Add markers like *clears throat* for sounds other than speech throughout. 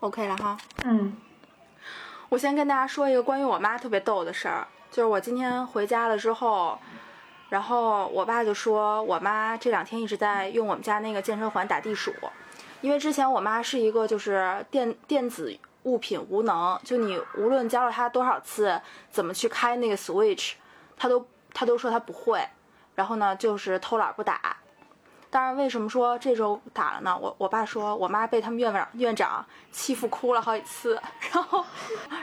OK 了哈。嗯，我先跟大家说一个关于我妈特别逗的事儿，就是我今天回家了之后，然后我爸就说我妈这两天一直在用我们家那个健身环打地鼠，因为之前我妈是一个就是电电子物品无能，就你无论教了她多少次怎么去开那个 Switch，她都她都说她不会，然后呢就是偷懒不打。当然，为什么说这周打了呢？我我爸说我妈被他们院长院长欺负哭了好几次，*laughs* 然后，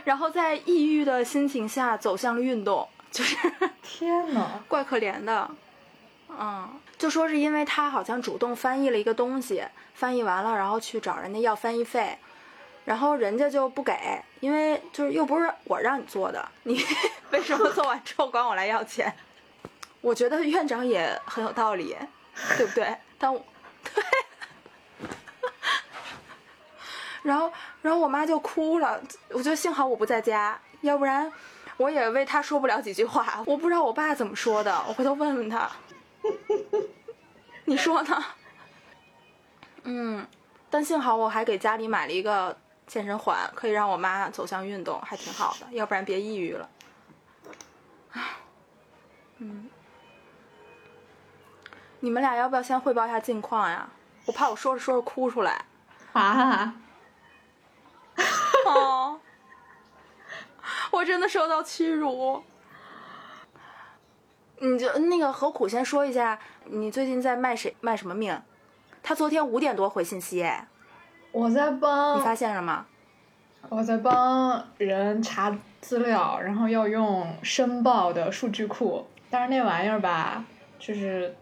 然后在抑郁的心情下走向了运动，就是 *laughs* 天哪，怪可怜的。嗯，就说是因为他好像主动翻译了一个东西，翻译完了，然后去找人家要翻译费，然后人家就不给，因为就是又不是我让你做的，你 *laughs* 为什么做完之后管我来要钱？我觉得院长也很有道理。对不对？但我对，然后然后我妈就哭了。我觉得幸好我不在家，要不然我也为她说不了几句话。我不知道我爸怎么说的，我回头问问他。你说呢？嗯，但幸好我还给家里买了一个健身环，可以让我妈走向运动，还挺好的。要不然别抑郁了。嗯。你们俩要不要先汇报一下近况呀？我怕我说着说着哭出来。啊！*laughs* 哦，我真的受到屈辱。你就那个何苦先说一下，你最近在卖谁卖什么命？他昨天五点多回信息，哎，我在帮你发现了吗？我在帮人查资料，然后要用申报的数据库，但是那玩意儿吧，就是。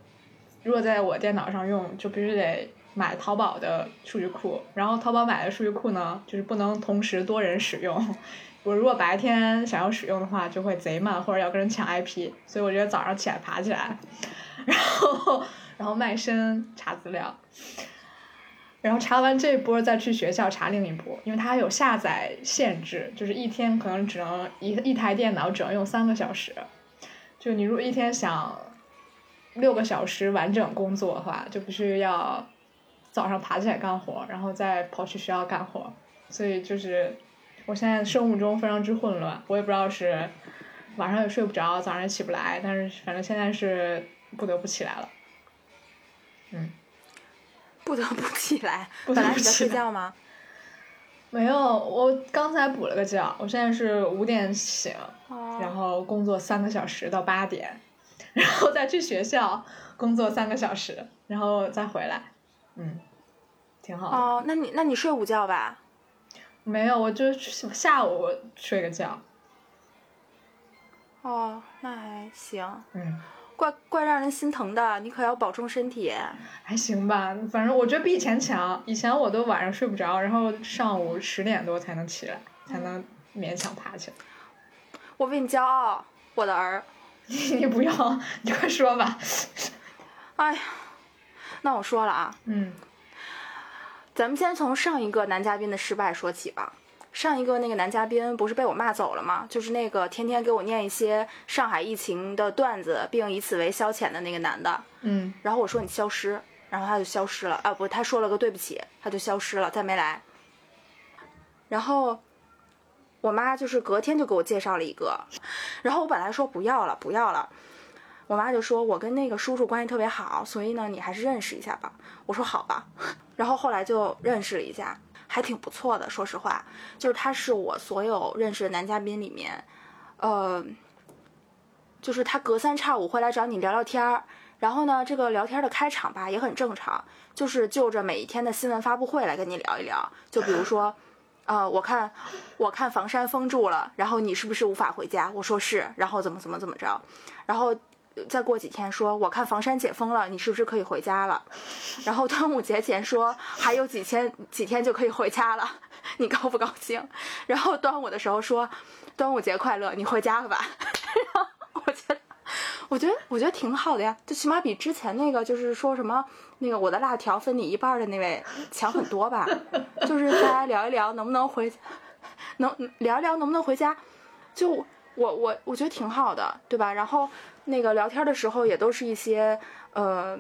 如果在我电脑上用，就必须得买淘宝的数据库，然后淘宝买的数据库呢，就是不能同时多人使用。我如果白天想要使用的话，就会贼慢，或者要跟人抢 IP。所以我觉得早上起来爬起来，*laughs* 然后然后卖身查资料，然后查完这一波再去学校查另一波，因为它有下载限制，就是一天可能只能一一台电脑只能用三个小时，就你如果一天想。六个小时完整工作的话，就必须要早上爬起来干活，然后再跑去学校干活。所以就是我现在生物钟非常之混乱，我也不知道是晚上也睡不着，早上也起不来，但是反正现在是不得不起来了。嗯，*laughs* 不得不起来。*laughs* 本来你在睡觉吗？*laughs* 没有，我刚才补了个觉。我现在是五点醒，然后工作三个小时到八点。然后再去学校工作三个小时，然后再回来，嗯，挺好。哦，那你那你睡午觉吧？没有，我就下午睡个觉。哦，那还行。嗯。怪怪让人心疼的，你可要保重身体。还行吧，反正我觉得比以前强。以前我都晚上睡不着，然后上午十点多才能起来，才能勉强爬起来。我为你骄傲，我的儿。*laughs* 你不要，你快说吧。哎呀，那我说了啊。嗯。咱们先从上一个男嘉宾的失败说起吧。上一个那个男嘉宾不是被我骂走了吗？就是那个天天给我念一些上海疫情的段子，并以此为消遣的那个男的。嗯。然后我说你消失，然后他就消失了。啊，不，他说了个对不起，他就消失了，再没来。然后。我妈就是隔天就给我介绍了一个，然后我本来说不要了，不要了，我妈就说我跟那个叔叔关系特别好，所以呢你还是认识一下吧。我说好吧，*laughs* 然后后来就认识了一下，还挺不错的。说实话，就是他是我所有认识的男嘉宾里面，呃，就是他隔三差五会来找你聊聊天儿，然后呢这个聊天的开场吧也很正常，就是就着每一天的新闻发布会来跟你聊一聊，就比如说。啊，我看，我看房山封住了，然后你是不是无法回家？我说是，然后怎么怎么怎么着，然后再过几天说，我看房山解封了，你是不是可以回家了？*laughs* 然后端午节前说还有几天几天就可以回家了，*laughs* 你高不高兴？然后端午的时候说，端午节快乐，你回家了吧？*laughs* 然后我觉得。我觉得我觉得挺好的呀，就起码比之前那个就是说什么那个我的辣条分你一半的那位强很多吧。*laughs* 就是大家聊一聊能不能回，能聊一聊能不能回家，就我我我觉得挺好的，对吧？然后那个聊天的时候也都是一些呃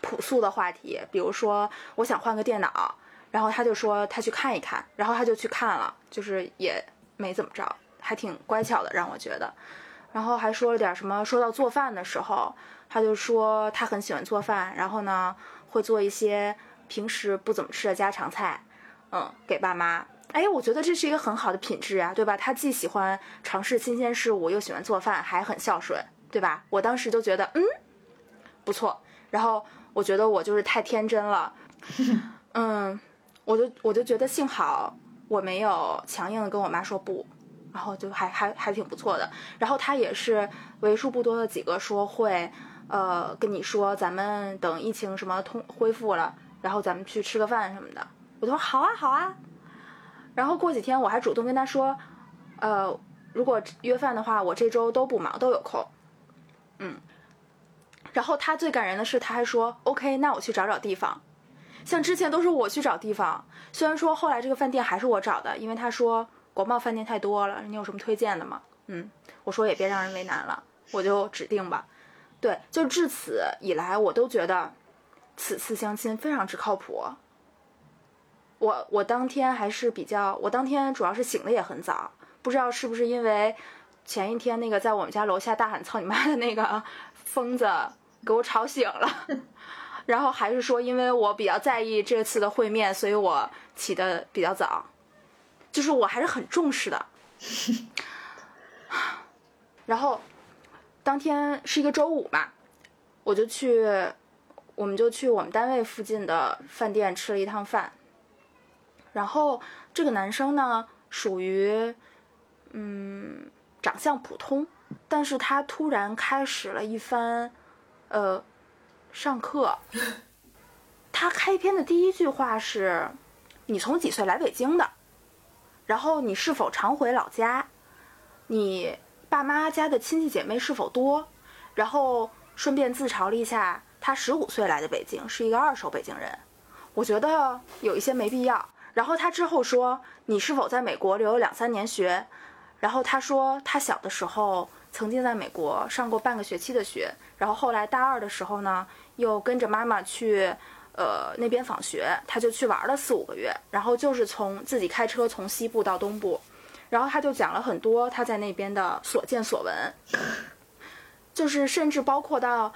朴素的话题，比如说我想换个电脑。然后他就说他去看一看，然后他就去看了，就是也没怎么着，还挺乖巧的，让我觉得。然后还说了点什么，说到做饭的时候，他就说他很喜欢做饭，然后呢会做一些平时不怎么吃的家常菜，嗯，给爸妈。哎，我觉得这是一个很好的品质啊，对吧？他既喜欢尝试新鲜事物，又喜欢做饭，还很孝顺，对吧？我当时就觉得，嗯，不错。然后我觉得我就是太天真了，嗯，我就我就觉得幸好我没有强硬的跟我妈说不，然后就还还还挺不错的。然后他也是为数不多的几个说会，呃，跟你说咱们等疫情什么通恢复了，然后咱们去吃个饭什么的。我就说好啊好啊。然后过几天我还主动跟他说，呃，如果约饭的话，我这周都不忙，都有空。嗯。然后他最感人的是，他还说 OK，那我去找找地方。像之前都是我去找地方，虽然说后来这个饭店还是我找的，因为他说国贸饭店太多了，你有什么推荐的吗？嗯，我说也别让人为难了，我就指定吧。对，就至此以来，我都觉得此次相亲非常之靠谱。我我当天还是比较，我当天主要是醒的也很早，不知道是不是因为前一天那个在我们家楼下大喊操你妈的那个疯子给我吵醒了，*laughs* 然后还是说因为我比较在意这次的会面，所以我起的比较早，就是我还是很重视的。*laughs* 然后当天是一个周五嘛，我就去，我们就去我们单位附近的饭店吃了一趟饭。然后这个男生呢，属于，嗯，长相普通，但是他突然开始了一番，呃，上课。*laughs* 他开篇的第一句话是：“你从几岁来北京的？然后你是否常回老家？你爸妈家的亲戚姐妹是否多？然后顺便自嘲了一下，他十五岁来的北京，是一个二手北京人。我觉得有一些没必要。”然后他之后说：“你是否在美国留了两三年学？”然后他说他小的时候曾经在美国上过半个学期的学，然后后来大二的时候呢，又跟着妈妈去，呃那边访学，他就去玩了四五个月，然后就是从自己开车从西部到东部，然后他就讲了很多他在那边的所见所闻，就是甚至包括到，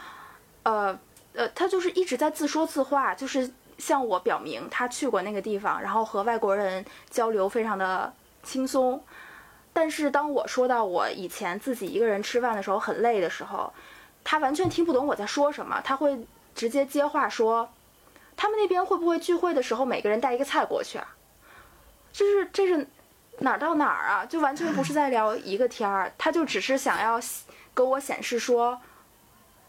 呃呃，他就是一直在自说自话，就是。向我表明他去过那个地方，然后和外国人交流非常的轻松。但是当我说到我以前自己一个人吃饭的时候很累的时候，他完全听不懂我在说什么。他会直接接话说：“他们那边会不会聚会的时候每个人带一个菜过去啊？”就是这是哪儿到哪儿啊？就完全不是在聊一个天儿。他就只是想要跟我显示说，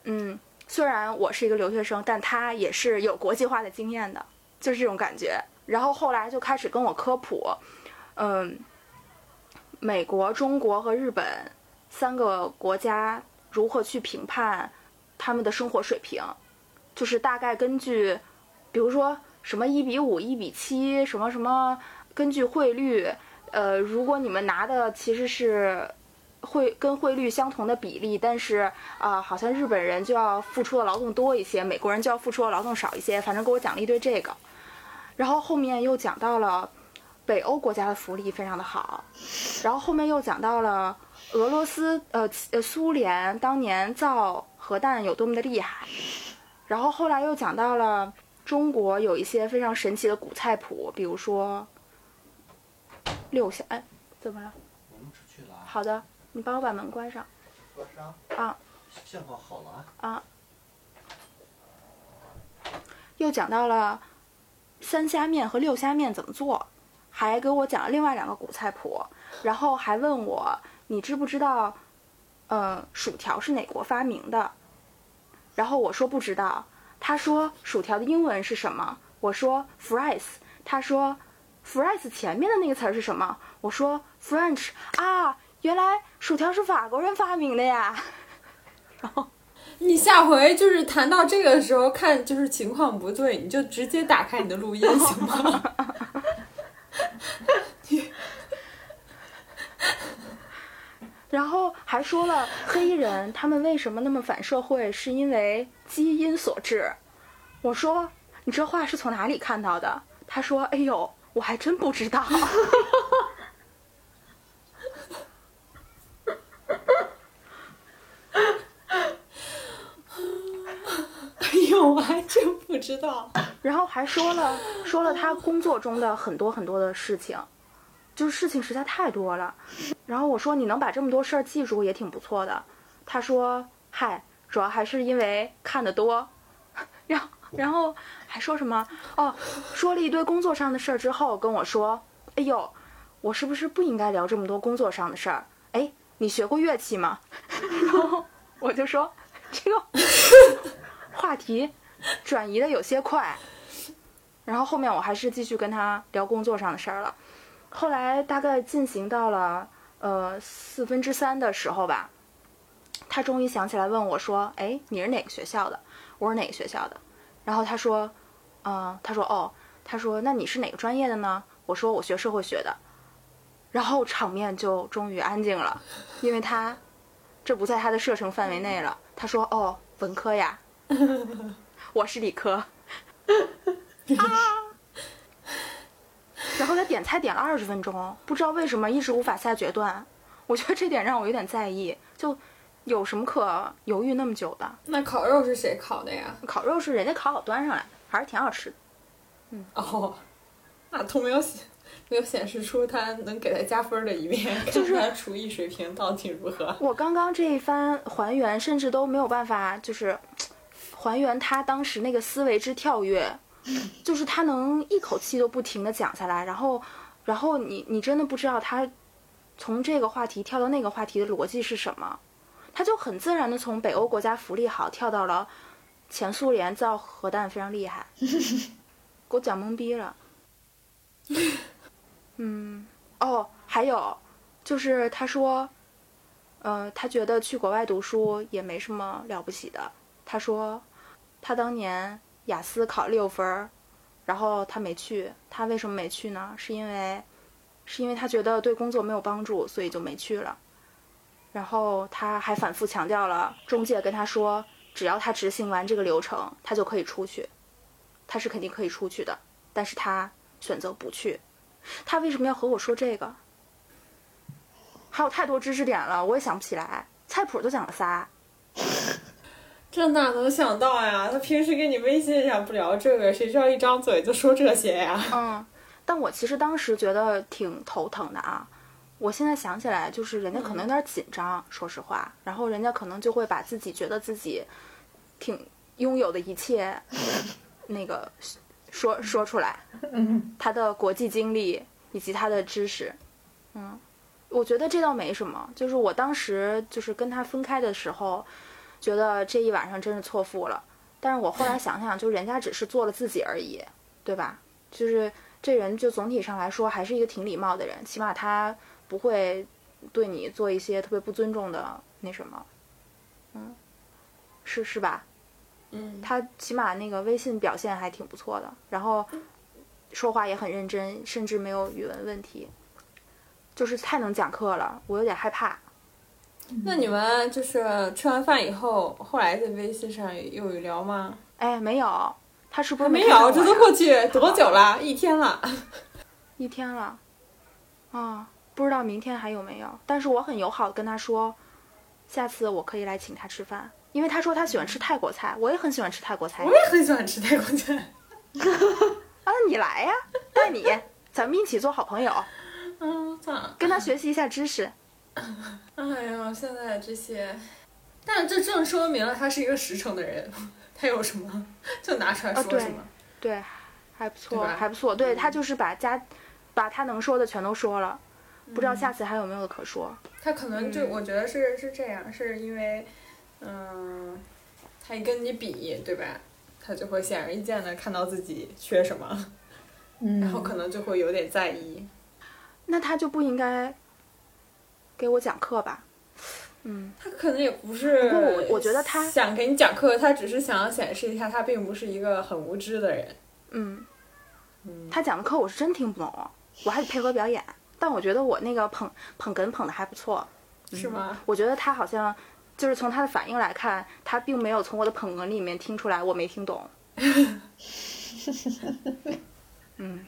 嗯。虽然我是一个留学生，但他也是有国际化的经验的，就是这种感觉。然后后来就开始跟我科普，嗯，美国、中国和日本三个国家如何去评判他们的生活水平，就是大概根据，比如说什么一比五、一比七，什么什么，根据汇率，呃，如果你们拿的其实是。汇跟汇率相同的比例，但是啊，好像日本人就要付出的劳动多一些，美国人就要付出的劳动少一些。反正给我讲了一堆这个，然后后面又讲到了北欧国家的福利非常的好，然后后面又讲到了俄罗斯呃呃苏联当年造核弹有多么的厉害，然后后来又讲到了中国有一些非常神奇的古菜谱，比如说六下哎怎么了？我们出去了。好的。你帮我把门关上。关上。啊。信号好了。啊。又讲到了三虾面和六虾面怎么做，还给我讲了另外两个古菜谱，然后还问我你知不知道，呃，薯条是哪国发明的？然后我说不知道。他说薯条的英文是什么？我说 fries。他说 fries 前面的那个词儿是什么？我说 French。啊。原来薯条是法国人发明的呀，*laughs* 然后你下回就是谈到这个的时候，看就是情况不对，你就直接打开你的录音 *laughs* 行吗？*laughs* 然后还说了黑人他们为什么那么反社会，是因为基因所致。我说你这话是从哪里看到的？他说：“哎呦，我还真不知道。*laughs* 哎呦，我还真不知道。*laughs* ”然后还说了说了他工作中的很多很多的事情，就是事情实在太多了。然后我说：“你能把这么多事儿记住也挺不错的。”他说：“嗨，主要还是因为看得多。*laughs* ”然后然后还说什么哦，说了一堆工作上的事儿之后跟我说：“哎呦，我是不是不应该聊这么多工作上的事儿？哎，你学过乐器吗？” *laughs* 然后我就说：“这个话题转移的有些快。”然后后面我还是继续跟他聊工作上的事儿了。后来大概进行到了呃四分之三的时候吧，他终于想起来问我说：“哎，你是哪个学校的？”我说：“哪个学校的？”然后他说：“嗯、他说哦，他说那你是哪个专业的呢？”我说：“我学社会学的。”然后场面就终于安静了，因为他这不在他的射程范围内了。他说：“哦，文科呀，*laughs* 我是理科。*laughs* ”然后他点菜点了二十分钟，不知道为什么一直无法下决断。我觉得这点让我有点在意，就有什么可犹豫那么久的？那烤肉是谁烤的呀？烤肉是人家烤好端上来，还是挺好吃的。嗯哦，那都没有显没有显示出他能给他加分的一面，*laughs* 就是看他厨艺水平到底如何。我刚刚这一番还原，甚至都没有办法，就是还原他当时那个思维之跳跃，就是他能一口气都不停的讲下来，然后，然后你你真的不知道他从这个话题跳到那个话题的逻辑是什么，他就很自然的从北欧国家福利好跳到了前苏联造核弹非常厉害，*laughs* 给我讲懵逼了。*laughs* 嗯，哦，还有就是他说。呃，他觉得去国外读书也没什么了不起的。他说，他当年雅思考六分儿，然后他没去。他为什么没去呢？是因为，是因为他觉得对工作没有帮助，所以就没去了。然后他还反复强调了，中介跟他说，只要他执行完这个流程，他就可以出去。他是肯定可以出去的，但是他选择不去。他为什么要和我说这个？还有太多知识点了，我也想不起来。菜谱就讲了仨，*laughs* 这哪能想到呀？他平时跟你微信上不聊这个，谁知道一张嘴就说这些呀？嗯，但我其实当时觉得挺头疼的啊。我现在想起来，就是人家可能有点紧张，说实话，然后人家可能就会把自己觉得自己挺拥有的一切，*laughs* 那个说说出来，嗯，他的国际经历以及他的知识，嗯，我觉得这倒没什么。就是我当时就是跟他分开的时候，觉得这一晚上真是错付了。但是我后来想想，就人家只是做了自己而已，对吧？就是这人就总体上来说还是一个挺礼貌的人，起码他不会对你做一些特别不尊重的那什么，嗯，是是吧？嗯，他起码那个微信表现还挺不错的，然后说话也很认真，甚至没有语文问题，就是太能讲课了，我有点害怕。那你们就是吃完饭以后，后来在微信上又有聊吗？哎，没有，他是不是没有，这都过去多久了？一天了。*laughs* 一天了，啊、不知道明天还有没有。但是我很友好的跟他说，下次我可以来请他吃饭，因为他说他喜欢吃泰国菜，我也很喜欢吃泰国菜我。也很喜欢吃泰国菜。*laughs* 啊，那你来呀，带你，咱们一起做好朋友，*laughs* 嗯，算了。跟他学习一下知识。哎呀，现在这些，但这正说明了他是一个实诚的人。他有什么就拿出来说什么。对，还不错，还不错。对嗯他就是把家，把他能说的全都说了，不嗯知道下次还有没有可说。他可能就嗯我觉得是是这样，是因为，嗯，他一跟你比，对吧？他就会显而易见的看到自己缺什么，*laughs* 嗯，然后可能就会有点在意。那他就不应该给我讲课吧？嗯，他可能也不是，不过我我觉得他想给你讲课，他只是想要显示一下他并不是一个很无知的人。嗯，嗯，他讲的课我是真听不懂，我还得配合表演。但我觉得我那个捧捧哏捧的还不错，是吗？我觉得他好像就是从他的反应来看，他并没有从我的捧哏里面听出来我没听懂。*laughs* 嗯，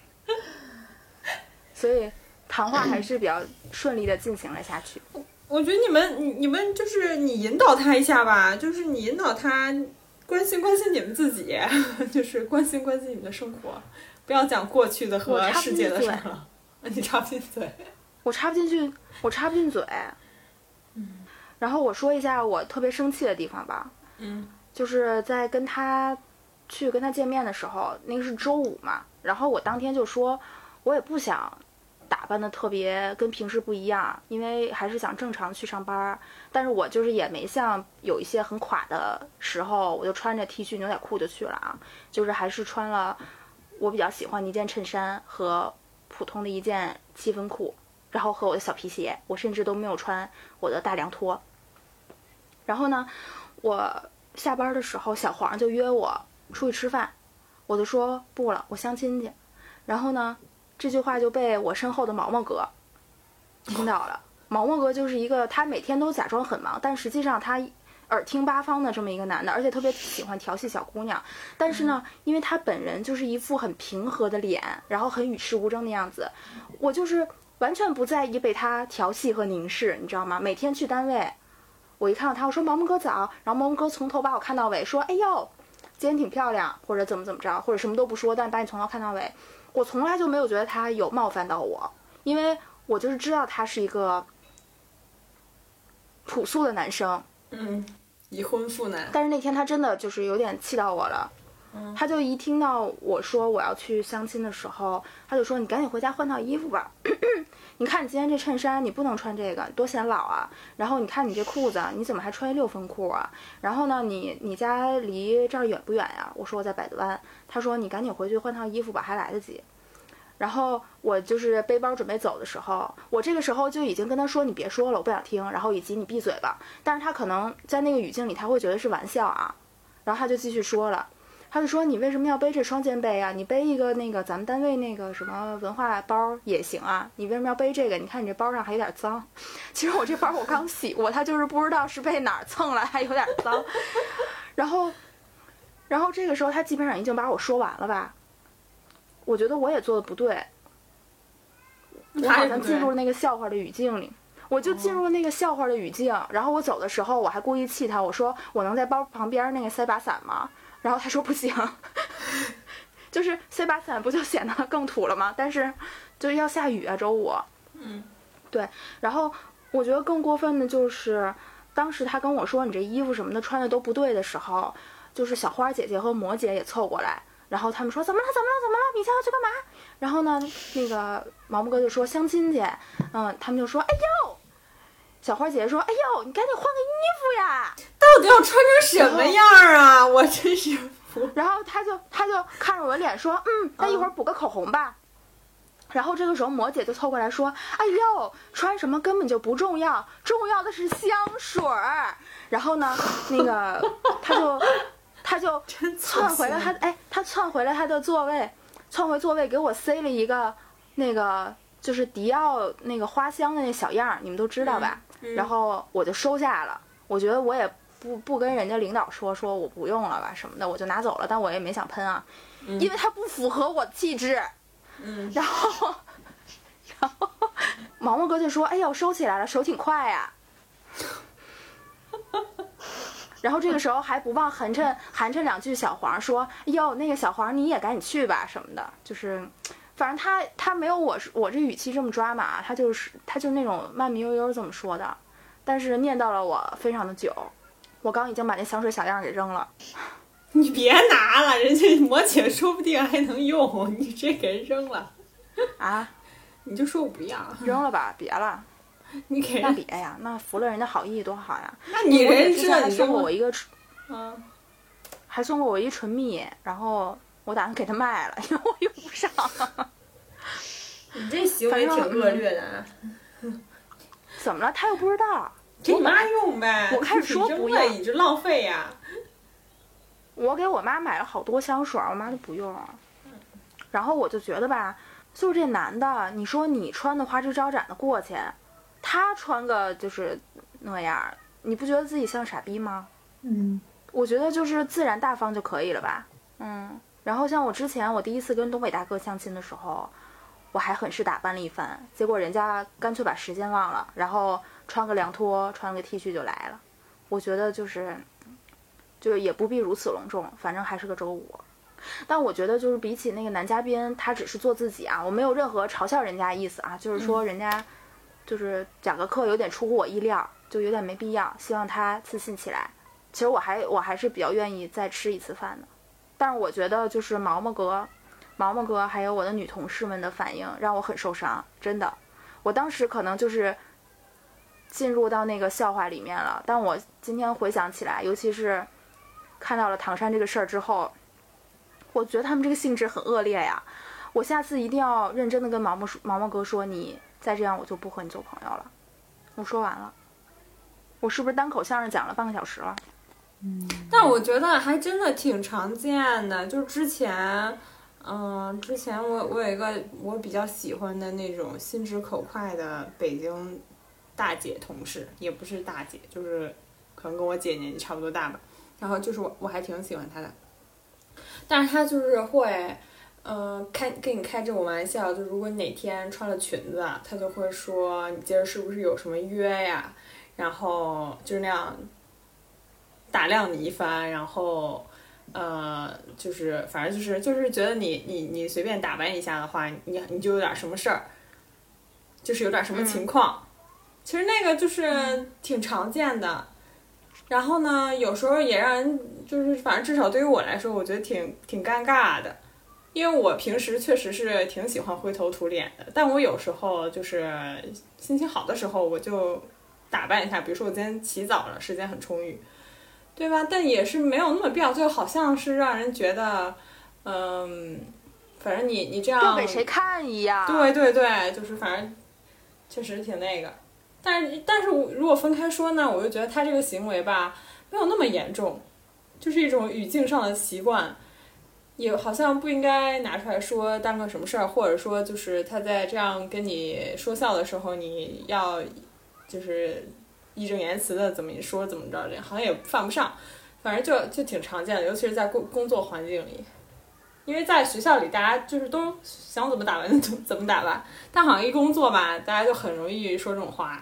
所以谈话还是比较顺利的进行了下去。我觉得你们你你们就是你引导他一下吧，就是你引导他关心关心你们自己，*laughs* 就是关心关心你们的生活，不要讲过去的和世界的事儿了。*laughs* 你插不进嘴。我插不进去，我插不进嘴。嗯然后我说一下我特别生气的地方吧，嗯就是在跟他去跟他见面的时候，那个是周五嘛，然后我当天就说，我也不想打扮的特别跟平时不一样，因为还是想正常去上班儿。但是我就是也没像有一些很垮的时候，我就穿着 T 恤牛仔裤就去了啊，就是还是穿了我比较喜欢的一件衬衫和普通的一件七分裤，然后和我的小皮鞋，我甚至都没有穿我的大凉拖。然后呢，我下班的时候，小黄就约我出去吃饭，我就说不了，我相亲去。然后呢，这句话就被我身后的毛毛哥听到了。毛毛哥就是一个他每天都假装很忙，但实际上他耳听八方的这么一个男的，而且特别喜欢调戏小姑娘。但是呢，因为他本人就是一副很平和的脸，然后很与世无争的样子，我就是完全不在意被他调戏和凝视，你知道吗？每天去单位，我一看到他，我说毛毛哥早，然后毛毛哥从头把我看到尾，说哎呦，今天挺漂亮，或者怎么怎么着，或者什么都不说，但把你从头看到尾。我从来就没有觉得他有冒犯到我，因为我就是知道他是一个朴素的男生，嗯，已婚妇男。但是那天他真的就是有点气到我了。他就一听到我说我要去相亲的时候，他就说：“你赶紧回家换套衣服吧。*clears throat* 你看你今天这衬衫，你不能穿这个，多显老啊。然后你看你这裤子，你怎么还穿一六分裤啊？然后呢，你你家离这儿远不远呀？我说我在百子湾。他说你赶紧回去换套衣服吧，还来得及。然后我就是背包准备走的时候，我这个时候就已经跟他说你别说了，我不想听，然后以及你闭嘴吧。但是他可能在那个语境里，他会觉得是玩笑啊，然后他就继续说了。他就说：“你为什么要背这双肩背啊？你背一个那个咱们单位那个什么文化包也行啊。你为什么要背这个？你看你这包上还有点脏。其实我这包我刚洗过，他就是不知道是被哪儿蹭了，还有点脏。*laughs* 然后，然后这个时候他基本上已经把我说完了吧？我觉得我也做的不对，我好像进入了那个笑话的语境里。”我就进入了那个笑话的语境，然后我走的时候，我还故意气他，我说我能在包旁边那个塞把伞吗？然后他说不行，*laughs* 就是塞把伞不就显得更土了吗？但是就是要下雨啊，周五。嗯，对。然后我觉得更过分的就是，当时他跟我说你这衣服什么的穿的都不对的时候，就是小花姐姐和魔姐也凑过来，然后他们说怎么了？怎么了？怎么了？你现在去干嘛？然后呢，那个毛毛哥就说相亲去，嗯，他们就说哎呦。小花姐姐说：“哎呦，你赶紧换个衣服呀！到底要穿成什么样啊？我真是服。然后他就他就看着我的脸说：“嗯，那一会儿补个口红吧。然后这个时候魔姐就凑过来说：“哎呦，穿什么根本就不重要，重要的是香水儿。”然后呢，那个他就他就窜回了他哎，他窜回了他的座位，窜回座位给我塞了一个那个就是迪奥那个花香的那小样儿，你们都知道吧？嗯然后我就收下了。我觉得我也不不跟人家领导说说我不用了吧什么的，我就拿走了。但我也没想喷啊，因为它不符合我气质。嗯，然后，然后毛毛哥就说：“哎呀，我收起来了，手挺快呀、然后这个时候还不忘寒碜寒碜两句小黄说：“哎呦，那个小黄你也赶紧去吧什么的。”就是，反正他他没有我我这语气这么抓马，他就是他就那种慢悠悠这么说的，但是念叨了我非常的久。我刚已经把那香水小样给扔了，你别拿了，人家 *laughs* 魔姐说不定还能用，你直接给人扔了，啊，你就说我不要，扔了吧，别了，*laughs* 你给那人，别呀，那服了人家好意多好呀。那你人知道之前还送过我一个唇，嗯，还送过我一唇蜜，然后我打算给他卖了，*laughs* 因为我用不上。*laughs* 你这行为挺恶劣的啊，怎么了？他又不知道。给你妈用呗，我开始说不要你这浪费呀，我给我妈买了好多香水，我妈都不用。然后我就觉得吧，就是这男的，你说你穿的花枝招展的过去，他穿个就是那样，你不觉得自己像傻逼吗？嗯，我觉得就是自然大方就可以了吧。嗯，然后像我之前我第一次跟东北大哥相亲的时候，我还很是打扮了一番，结果人家干脆把时间忘了，然后穿个凉拖，穿个 T 恤就来了。我觉得就是，就是也不必如此隆重，反正还是个周五。但我觉得就是比起那个男嘉宾，他只是做自己啊，我没有任何嘲笑人家意思啊，就是说人家就是讲个课有点出乎我意料，就有点没必要，希望他自信起来。其实我还我还是比较愿意再吃一次饭的，但是我觉得就是毛毛哥、毛毛哥还有我的女同事们的反应让我很受伤，真的。我当时可能就是进入到那个笑话里面了，但我今天回想起来，尤其是看到了唐山这个事儿之后，我觉得他们这个性质很恶劣呀。我下次一定要认真的跟毛毛说，毛毛哥说，你再这样我就不和你做朋友了。我说完了，我是不是单口相声讲了半个小时了？嗯但我觉得还真的挺常见的，就是之前，嗯、之前我我有一个我比较喜欢的那种心直口快的北京大姐同事，也不是大姐，就是可能跟我姐年纪差不多大吧。然后就是我我还挺喜欢她的，但是她就是会，嗯、开跟你开这种玩笑，就如果哪天穿了裙子，他就会说你今儿是不是有什么约呀？然后就是那样打量你一番，然后呃，就是反正就是就是觉得你你你随便打扮一下的话，你你就有点什么事儿，就是有点什么情况。其实那个就是挺常见的。然后呢，有时候也让人就是，反正至少对于我来说，我觉得挺挺尴尬的，因为我平时确实是挺喜欢灰头土脸的，但我有时候就是心情好的时候，我就打扮一下，比如说我今天起早了，时间很充裕，对吧？但也是没有那么必要，就好像是让人觉得，嗯，反正你你这样要给谁看一样？对对对，就是反正确实挺那个，但是但是我如果分开说呢，我就觉得他这个行为吧没有那么严重，就是一种语境上的习惯，也好像不应该拿出来说当个什么事儿，或者说就是他在这样跟你说笑的时候，你要就是义正言辞的怎么说怎么着，这好像也犯不上，反正就就挺常见的，尤其是在工工作环境里。因为在学校里，大家就是都想怎么打扮就怎么怎么打扮，但好像一工作吧，大家就很容易说这种话。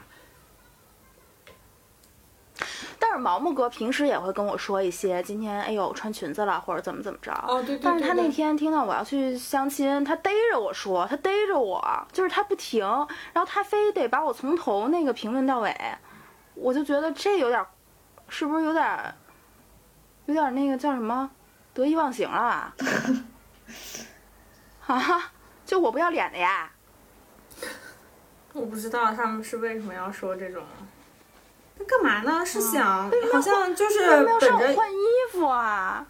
但是毛毛哥平时也会跟我说一些，今天哎呦穿裙子了，或者怎么怎么着。哦，对对对但是他那天听到我要去相亲，他逮着我说，他逮着我，就是他不停，然后他非得把我从头那个评论到尾，我就觉得这有点，是不是有点，有点那个叫什么得意忘形了啊？*laughs* *laughs* 啊，就我不要脸的呀？我不知道他们是为什么要说这种。那干嘛呢？是想、好像就是本着让我换衣服啊？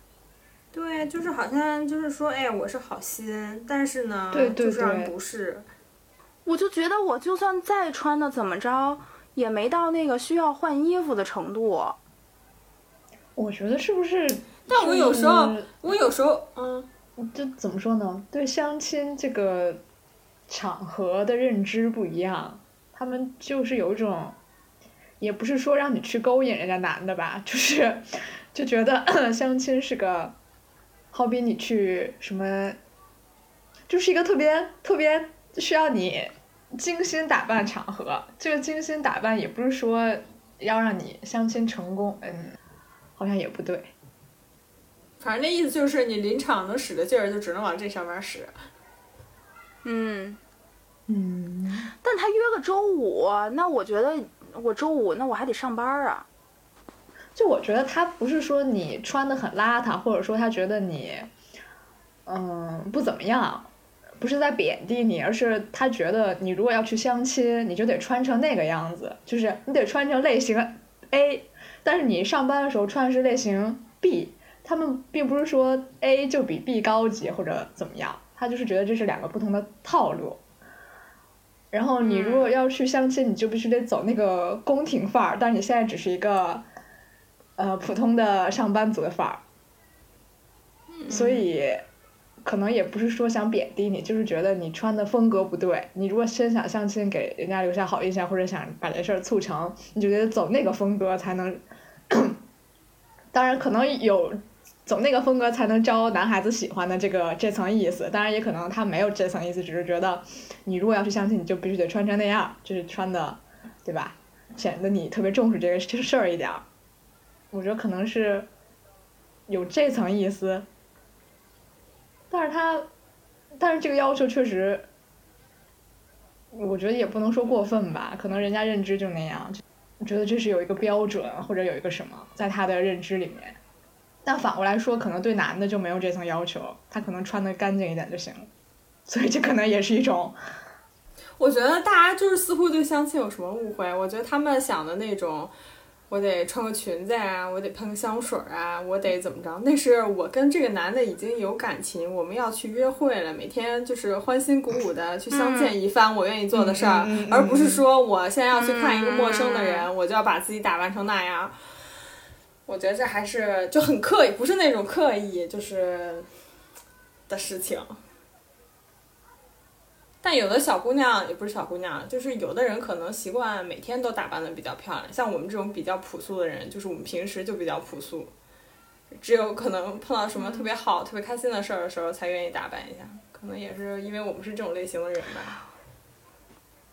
对，就是好像就是说，哎，我是好心，但是呢，对对就是让人对不是。我就觉得我就算再穿的怎么着，也没到那个需要换衣服的程度。我觉得是不是？但我有时候就是我有时候，嗯，这怎么说呢？对相亲这个场合的认知不一样，他们就是有一种，也不是说让你去勾引人家男的吧，就是就觉得 *clears throat* 相亲是个，好比你去什么，就是一个特别特别需要你精心打扮场合。这个精心打扮也不是说要让你相亲成功，嗯，好像也不对。反正那意思就是你临场能使的劲儿，就只能往这上面使。嗯，嗯，但他约个周五，那我觉得我周五那我还得上班啊。就我觉得他不是说你穿的很邋遢，或者说他觉得你，嗯，不怎么样，不是在贬低你，而是他觉得你如果要去相亲，你就得穿成那个样子，就是你得穿成类型 A，但是你上班的时候穿的是类型 B，他们并不是说 A 就比 B 高级或者怎么样，他就是觉得这是两个不同的套路。然后你如果要去相亲，你就必须得走那个宫廷范儿，但是你现在只是一个，呃，普通的上班族的范儿，所以可能也不是说想贬低你，就是觉得你穿的风格不对。你如果真想相亲，给人家留下好印象，或者想把这事儿促成，你就得走那个风格才能。*coughs* 当然，可能有走那个风格才能招男孩子喜欢的这个这层意思。当然，也可能他没有这层意思，只是觉得你如果要去相亲，你就必须得穿成那样，就是穿的，对吧？显得你特别重视这个这事儿一点儿。我觉得可能是有这层意思，但是他，但是这个要求确实，我觉得也不能说过分吧，可能人家认知就那样，觉得这是有一个标准或者有一个什么，在他的认知里面。但反过来说，可能对男的就没有这层要求，他可能穿的干净一点就行了，所以这可能也是一种。*laughs* 我觉得大家就是似乎对相亲有什么误会？我觉得他们想的那种，我得穿个裙子啊，我得喷个香水啊，我得怎么着？那是我跟这个男的已经有感情，我们要去约会了，每天就是欢欣鼓舞的去相见一番，我愿意做的事儿，而不是说我现在要去看一个陌生的人，我就要把自己打扮成那样。我觉得这还是就很刻意，不是那种刻意，就是的事情。但有的小姑娘也不是小姑娘，就是有的人可能习惯每天都打扮的比较漂亮，像我们这种比较朴素的人，就是我们平时就比较朴素，只有可能碰到什么特别好、特别开心的事儿的时候才愿意打扮一下，可能也是因为我们是这种类型的人吧。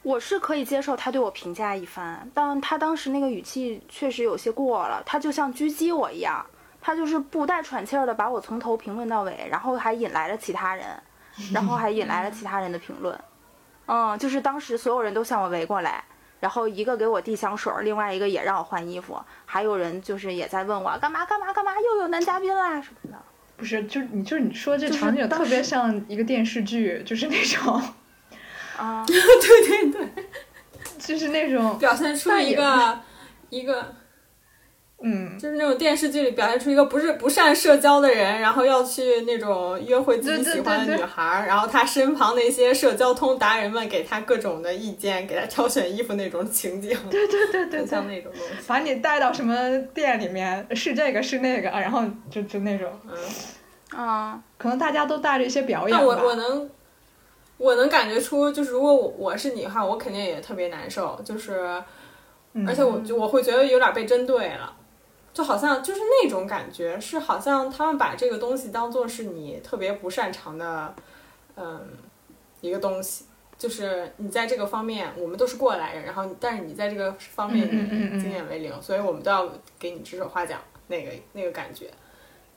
我是可以接受他对我评价一番，但他当时那个语气确实有些过了，他就像狙击我一样，他就是不带喘气儿的把我从头评论到尾，然后还引来了其他人，然后还引来了其他人的评论，嗯，就是当时所有人都向我围过来，然后一个给我递香水儿，另外一个也让我换衣服，还有人就是也在问我干嘛干嘛干嘛，又有男嘉宾啦什么的。不是，就是你就是你说这场景特别像一个电视剧，就是那种，啊，*laughs* 对对对，就是那种，*laughs* 表现出一个 *laughs* 一个嗯，就是那种电视剧里表现出一个不是不善社交的人，然后要去那种约会自己喜欢的对对。女孩儿，然后他身旁那些社交通达人们给他各种的意见，给他挑选衣服那种情景，对对对对很像，那种东西。把你带到什么店里面，是这个是那个，然后就就那种，嗯，啊，可能大家都带着一些表演但我吧。我能我能感觉出，就是如果我我是你的话，我肯定也特别难受，就是嗯而且我就我会觉得有点被针对了。就好像就是那种感觉，是好像他们把这个东西当做是你特别不擅长的，嗯，一个东西。就是你在这个方面，我们都是过来人，然后但是你在这个方面经验为零，所以我们都要给你指手画脚，那个那个感觉，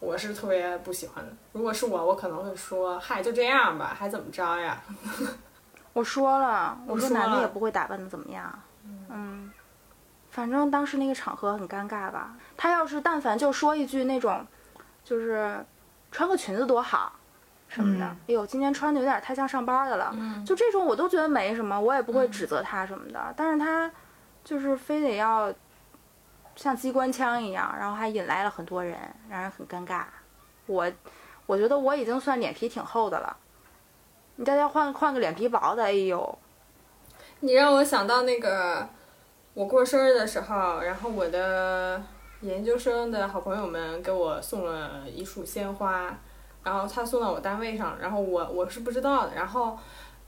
我是特别不喜欢的。如果是我，我可能会说，嗨，就这样吧，还怎么着呀？*laughs* 我说了，我说男的也不会打扮的怎么样，嗯，反正当时那个场合很尴尬吧。他要是但凡就说一句那种，就是穿个裙子多好，什么的，嗯哎呦，今天穿的有点太像上班的了，嗯就这种我都觉得没什么，我也不会指责他什么的。但是他就是非得要像机关枪一样，然后还引来了很多人，让人很尴尬。我我觉得我已经算脸皮挺厚的了，你大家换换个脸皮薄的，哎呦。你让我想到那个我过生日的时候，然后我的研究生的好朋友们给我送了一束鲜花，然后他送到我单位上，然后我我是不知道的，然后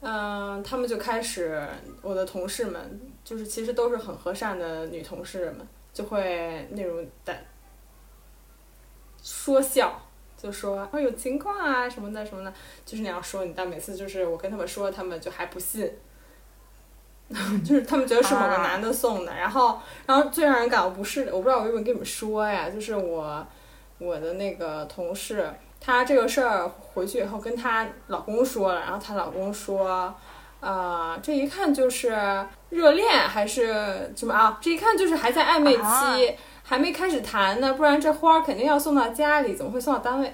嗯、他们就开始我的同事们，就是其实都是很和善的女同事们，就会那种的说笑。就说哦有情况啊什么的什么的，就是那样说你，但每次就是我跟他们说，他们就还不信，*laughs* 就是他们觉得是某个男的送的，然后，然后最让人感到不适的，我不知道我有没有跟你们说呀，就是我我的那个同事，她这个事儿回去以后跟她老公说了，然后她老公说，呃，这一看就是热恋还是什么啊？这一看就是还在暧昧期，啊还没开始谈呢，不然这花儿肯定要送到家里，怎么会送到单位？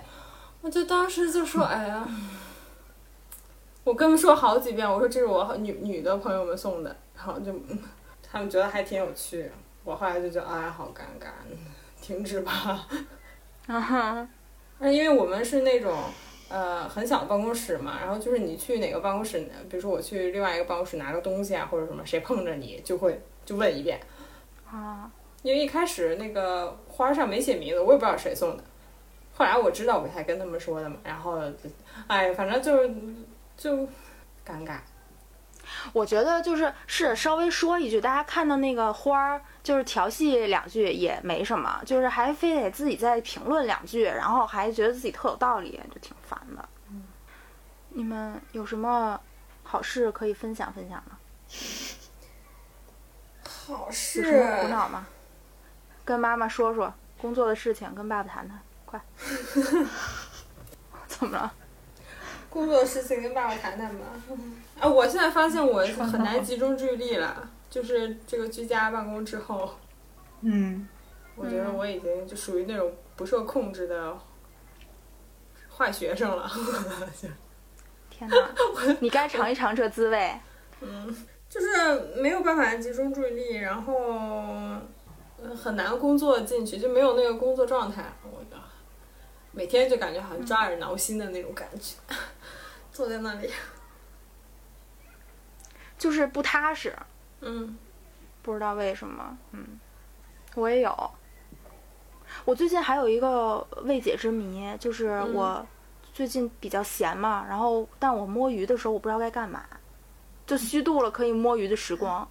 我就当时就说，哎呀。我跟他们说好几遍，我说这是我女女的朋友们送的，然后就嗯 *laughs* 他们觉得还挺有趣。我后来就觉得哎，好尴尬，停止吧。啊哈，而因为我们是那种呃很小的办公室嘛，然后就是你去哪个办公室，比如说我去另外一个办公室拿个东西啊或者什么，谁碰着你就会就问一遍。啊，因为一开始那个花上没写名字，我也不知道谁送的。后来我知道，我才跟他们说的嘛。然后就，哎，反正就是就尴尬。我觉得就是是稍微说一句，大家看到那个花儿，就是调戏两句也没什么，就是还非得自己再评论两句，然后还觉得自己特有道理，就挺烦的。你们有什么好事可以分享分享吗？好事有什么苦恼吗？跟妈妈说说工作的事情，跟爸爸谈谈，快。*laughs* 怎么了？工作的事情跟爸爸谈谈吧。啊，我现在发现我很难集中注意力了，就是这个居家办公之后，嗯，*laughs* 我觉得我已经就属于那种不受控制的坏学生了。*laughs* 天哪！你该尝一尝这滋味。嗯，*laughs* 就是没有办法集中注意力，然后呃很难工作进去，就没有那个工作状态。我的每天就感觉好像抓耳挠心的那种感觉，坐在那里。*laughs* 就是不踏实，嗯，不知道为什么。嗯，我也有。我最近还有一个未解之谜，就是嗯我最近比较闲嘛，然后但我摸鱼的时候我不知道该干嘛，就虚度了可以摸鱼的时光。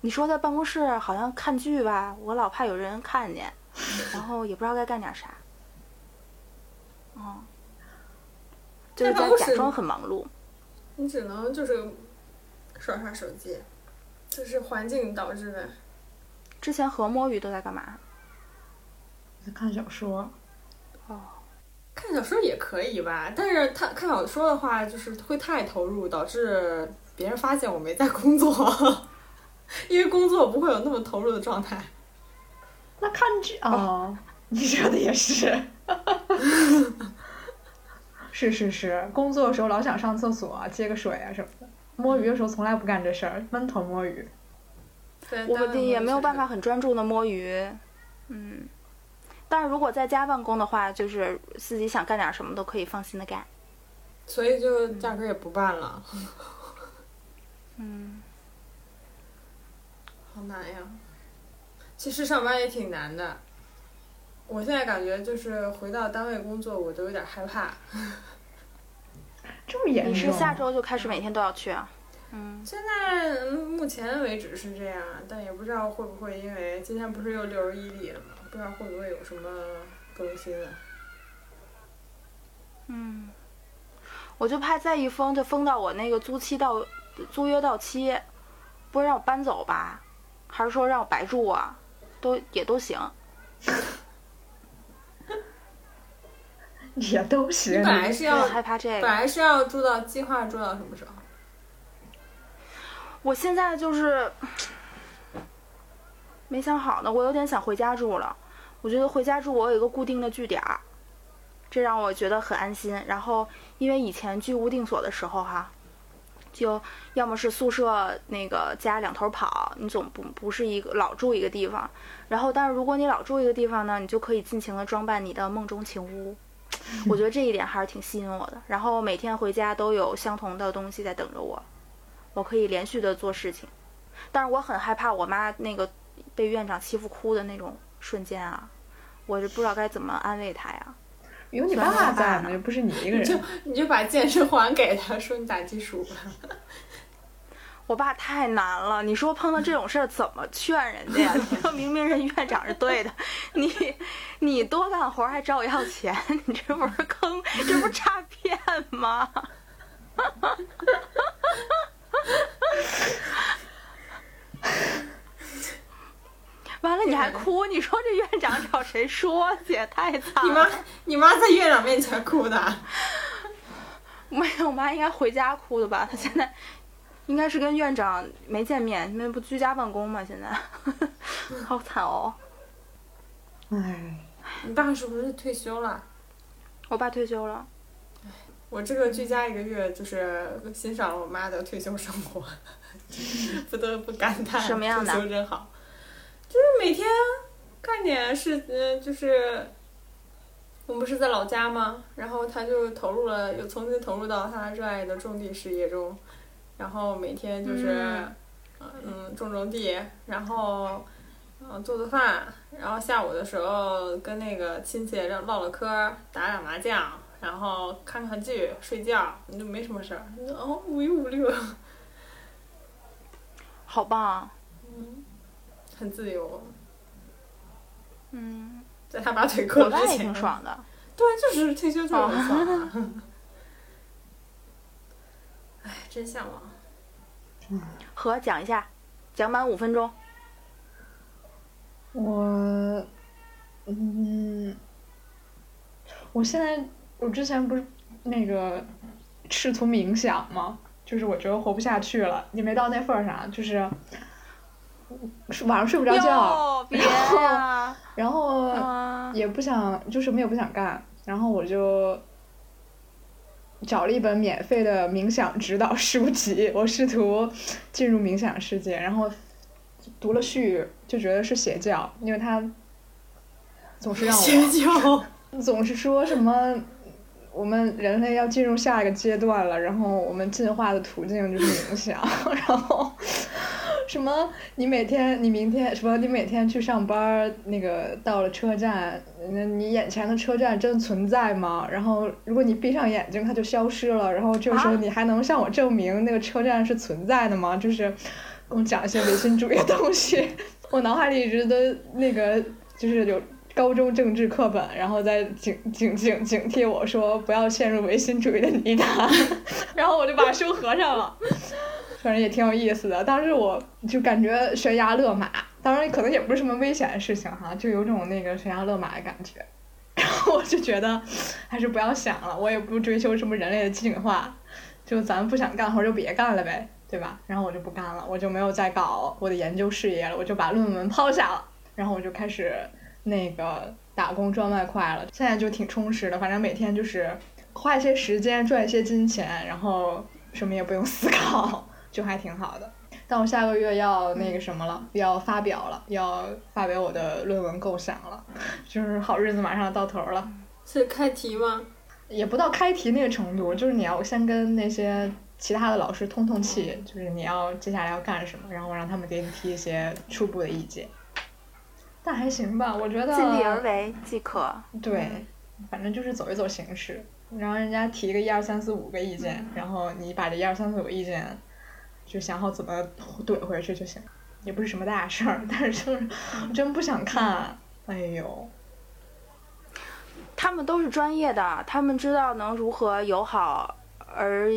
你说在办公室好像看剧吧，我老怕有人看见，然后也不知道该干点啥。哦，就是在假装很忙碌。你只能就是刷刷手机，这是环境导致的。之前和摸鱼都在干嘛？在看小说，哦，看小说也可以吧，但是他看小说的话，就是会太投入，导致别人发现我没在工作，*laughs* 因为工作不会有那么投入的状态。那看剧哦，你说的也是。*laughs* 是是是，工作的时候老想上厕所、接个水啊什么的，摸鱼的时候从来不干这事儿，闷头摸鱼。对，也没有办法很专注的摸鱼，嗯。但是如果在家办公的话，就是自己想干点什么都可以放心的干。所以就压根儿也不办了，嗯，*laughs* 好难呀。其实上班也挺难的，我现在感觉就是回到单位工作，我都有点害怕。这么严重？你是下周就开始每天都要去啊？嗯，现在嗯目前为止是这样，但也不知道会不会因为今天不是又六十一例了吗？不知道会不会有什么更新啊？嗯，我就怕再一封就封到我那个租期到租约到期，不是让我搬走吧？还是说让我白住啊？都也都行。*laughs* 也都行。你本来是要害怕这个。本来是要住到计划住到什么时候？我现在就是没想好呢，我有点想回家住了。我觉得回家住我有一个固定的据点儿，这让我觉得很安心。然后因为以前居无定所的时候哈，就要么是宿舍那个家两头跑，你总不不是一个老住一个地方。然后但是如果你老住一个地方呢，你就可以尽情的装扮你的梦中情屋。我觉得这一点还是挺吸引我的。然后每天回家都有相同的东西在等着我。我可以连续的做事情，但是我很害怕我妈那个被院长欺负哭的那种瞬间啊，我就不知道该怎么安慰她呀。有你爸爸在爸呢，又不是你一个你就人。你就把健身环给他，说你打基础吧。我爸太难了，你说碰到这种事儿怎么劝人家呀？*laughs* 你说明明人院长是对的，你你多干活还找我要钱，你这不是坑，这不是诈骗吗？*laughs* 完了你还哭，你说这院长找谁说去？太惨了你妈了。你妈在院长面前哭的，没有，我妈应该回家哭的吧？她现在应该是跟院长没见面，因为不居家办公吗，现在好惨哦。唉，你爸是不是退休了？我爸退休了，我这个居家一个月，就是欣赏了我妈的退休生活，*laughs* 不得不感叹什么样的退休真好。就是每天干点事，嗯，就是我们不是在老家吗？然后他就投入了，又重新投入到他热爱的种地事业中，然后每天就是嗯种种地，然后嗯做做饭，然后下午的时候跟那个亲戚唠唠唠嗑，打打麻将，然后看看剧，睡觉，你就没什么事儿。哦，无忧无虑。好棒。嗯很自由，嗯，在他把腿割了之前挺，爽的。对，就是退休就是很爽啊。*laughs* 哎，真向往。和讲一下，讲满五分钟。我，嗯，我现在我之前不是那个试图冥想吗？就是我觉得活不下去了，也没到那份儿上，就是是晚上睡不着觉，哟，别呀！然后啊，也不想，就什么也不想干，然后我就找了一本免费的冥想指导书籍，*laughs* 我试图进入冥想世界，然后读了序就觉得是邪教，因为他总是让我邪教，总是说什么我们人类要进入下一个阶段了，然后我们进化的途径就是冥想，*laughs* 然后什么你每天你明天什么你每天去上班儿，那个到了车站，那你眼前的车站真存在吗？然后如果你闭上眼睛，它就消失了，然后这个时候啊你还能向我证明那个车站是存在的吗？就是跟我讲一些唯心主义的东西，我脑海里一直都那个就是有高中政治课本，然后在警警警警惕我说不要陷入唯心主义的泥潭，*laughs* 然后我就把书合上了。反正也挺有意思的，当时我就感觉悬崖勒马，当然可能也不是什么危险的事情哈，就有种那个悬崖勒马的感觉。*laughs* 然后我就觉得还是不要想了，我也不追求什么人类的进化，就咱不想干活就别干了呗，对吧？然后我就不干了，我就没有再搞我的研究事业了，我就把论文抛下了，然后我就开始那个打工赚外快了。现在就挺充实的，反正每天就是花一些时间赚一些金钱，然后什么也不用思考，就还挺好的。但我下个月要那个什么了，要发表了，要发表我的论文构想了，*laughs* 就是好日子马上要到头了。是开题吗？也不到开题那个程度，就是你要先跟那些其他的老师通通气，就是你要接下来要干什么，然后让他们给你提一些初步的意见。但还行吧，我觉得尽力而为即可。对，反正就是走一走形式，然后人家提个一二三四五个意见，然后你把这一二三四五个意见就想好怎么怼回去就行，也不是什么大事儿，但是就是我真不想看，哎呦，他们都是专业的，他们知道能如何友好而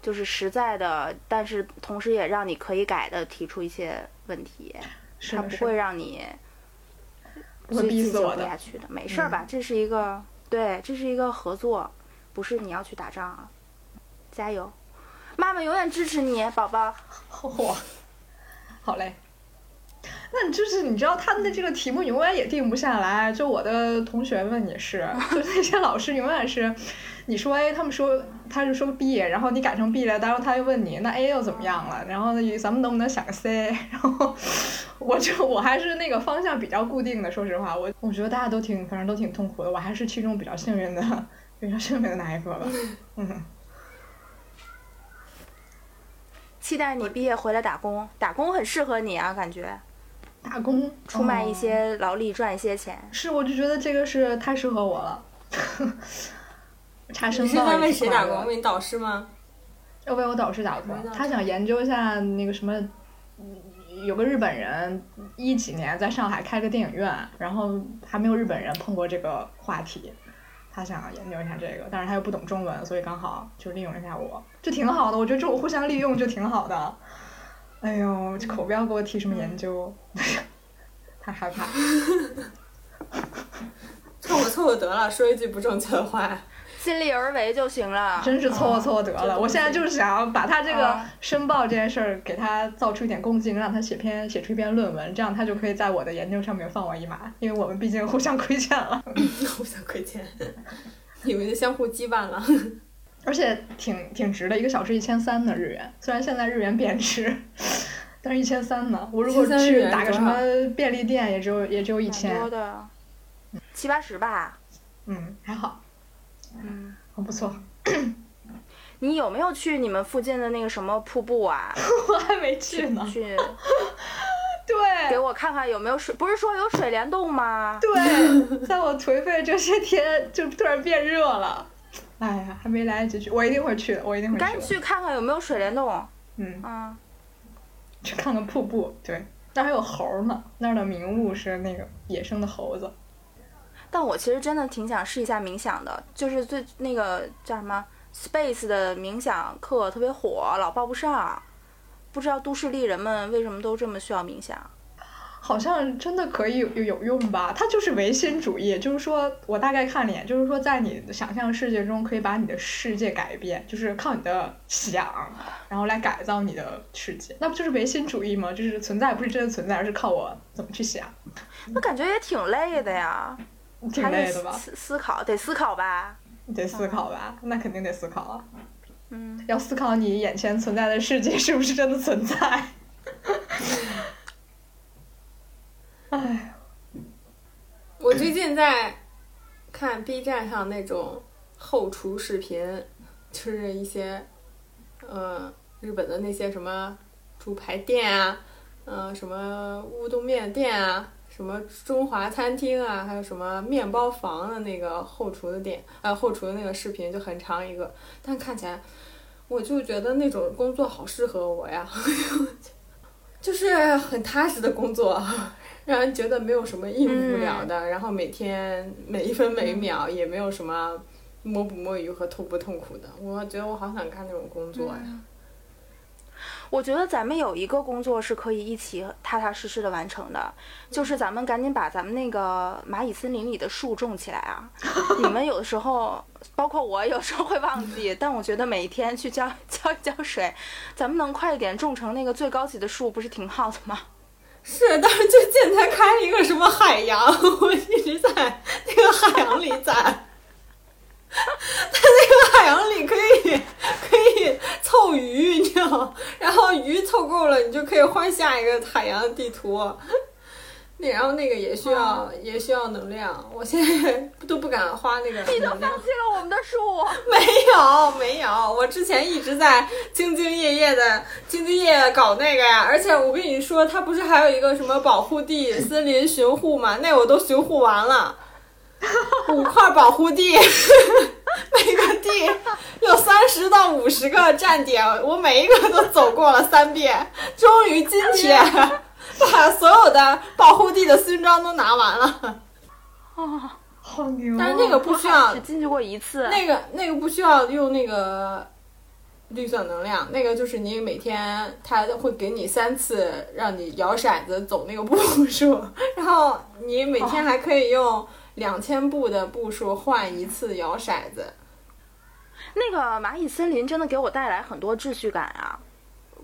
就是实在的，但是同时也让你可以改的提出一些问题，是是他不会让你不会逼死我的，不下去的。没事儿吧？嗯这是一个对，这是一个合作，不是你要去打仗啊！加油，妈妈永远支持你，宝宝。嚯，好嘞。那你就是你知道他们的这个题目永远也定不下来，就我的同学们也是，*laughs* 就那些老师永远是，你说 A，他们说他就说 B，然后你改成 B 了，然后他又问你那 A 又怎么样了，然后呢咱们能不能想个 C，*laughs* 然后我就我还是那个方向比较固定的，说实话，我我觉得大家都挺反正都挺痛苦的，我还是其中比较幸运的，*laughs* 比较幸运的那一个吧，嗯。期待你毕业回来打工，打工很适合你啊，感觉打工出卖一哦些劳力赚一些钱。是，我就觉得这个是太适合我了。*laughs* 查申你是在为谁打工？为你导师吗？要为我导师打工他想研究一下那个什么，嗯有个日本人一几年在上海开个电影院，然后还没有日本人碰过这个话题，他想研究一下这个，但是他又不懂中文，所以刚好就利用一下我，就挺好的。我觉得这种互相利用就挺好的。哎呦，这口不要给我提什么研究，*laughs* 太害怕。*laughs* 凑合凑合得了，说一句不正确的话。尽力而为就行了。真是凑合凑合得了。我现在就是想要把他这个啊申报这件事儿给他造出一点贡献，让他写篇写出一篇论文，这样他就可以在我的研究上面放我一马，因为我们毕竟互相亏欠了，*coughs* 互相亏欠，你们就相互羁绊了。*laughs* 而且挺挺值的，一个小时一千三呢日元，虽然现在日元贬值。但是一千三呢？我如果去打个什么便利店，也只有也只有一千多，的，七八十吧。嗯，还好，嗯，很不错。你有没有去你们附近的那个什么瀑布啊？*laughs* 我还没去呢。去 *laughs* 给我看看有没有水？不是说有水帘洞吗？对，*laughs* 在我颓废这些天，就突然变热了。哎呀，还没来得及去，我一定会去的，我一定会去。赶紧去看看有没有水帘洞。嗯，啊，去看看瀑布。对，那儿还有猴呢，那儿的名物是那个野生的猴子。但我其实真的挺想试一下冥想的，就是最那个叫什么 Space 的冥想课特别火，老报不上，不知道都市丽人们为什么都这么需要冥想。好像真的可以有有用吧？它就是唯心主义，就是说我大概看了一眼，就是说在你的想象世界中可以把你的世界改变，就是靠你的想，然后来改造你的世界，那不就是唯心主义吗？就是存在不是真的存在，而是靠我怎么去想，那感觉也挺累的呀，挺累的吧？思思考，得思考吧。你得思考吧？那肯定得思考啊，嗯，*laughs* 要思考你眼前存在的世界是不是真的存在。*laughs* 哎，我最近在看 B 站上那种后厨视频，就是一些，呃，日本的那些什么猪排店啊，呃，什么乌冬面店啊，什么中华餐厅啊，还有什么面包房的那个后厨的店，呃，后厨的那个视频就很长一个，但看起来我就觉得那种工作好适合我呀，*laughs* 就是很踏实的工作。让人觉得没有什么应付不了的，然后每天每一分每一秒也没有什么摸不摸鱼和痛不痛苦的。我觉得我好想干那种工作呀。我觉得咱们有一个工作是可以一起踏踏实实的完成的，就是咱们赶紧把咱们那个蚂蚁森林里的树种起来啊！*laughs* 你们有的时候，包括我有时候会忘记，但我觉得每一天去浇 *laughs* 浇一浇水，咱们能快一点种成那个最高级的树，不是挺好的吗？*laughs* 是，但是最近才开了一个什么海洋，我一直在那个海洋里在，在那个海洋里凑鱼，你知道吗？然后鱼凑够了，你就可以换下一个海洋地图。那然后那个也需要也需要能量，我现在都不敢花那个。你都放弃了我们的树？*laughs* 没有没有，我之前一直在兢兢业业的兢兢业业搞那个呀，而且我跟你说，它不是还有一个什么保护地 *laughs* 森林巡护嘛？那我都巡护完了，*laughs* 五块保护地，*laughs* 每个地有三十到五十个站点，我每一个都走过了三遍，终于今天。*laughs* 把所有的保护地的勋章都拿完了，啊，好牛、啊！但是那个不需要只进去过一次。那个那个不需要用那个绿色能量，那个就是你每天他会给你三次让你摇骰子走那个步数，然后你每天还可以用两千步的步数换一次摇骰子。那个蚂蚁森林真的给我带来很多秩序感啊！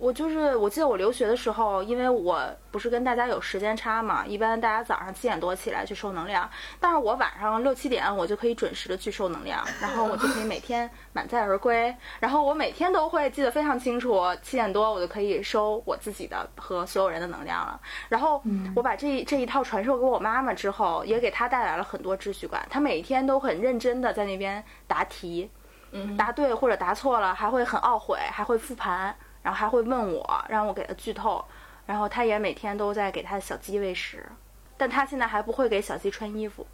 我就是，我记得我留学的时候，因为我不是跟大家有时间差嘛，一般大家早上七点多起来去收能量，但是我晚上六七点我就可以准时的去收能量，然后我就可以每天满载而归，然后我每天都会记得非常清楚，七点多我就可以收我自己的和所有人的能量了。然后我把这这一套传授给我妈妈之后，也给她带来了很多秩序感。她每天都很认真的在那边答题，答对或者答错了，还会很懊悔，还会复盘。然后还会问我，让我给他剧透，然后他也每天都在给他的小鸡喂食，但他现在还不会给小鸡穿衣服。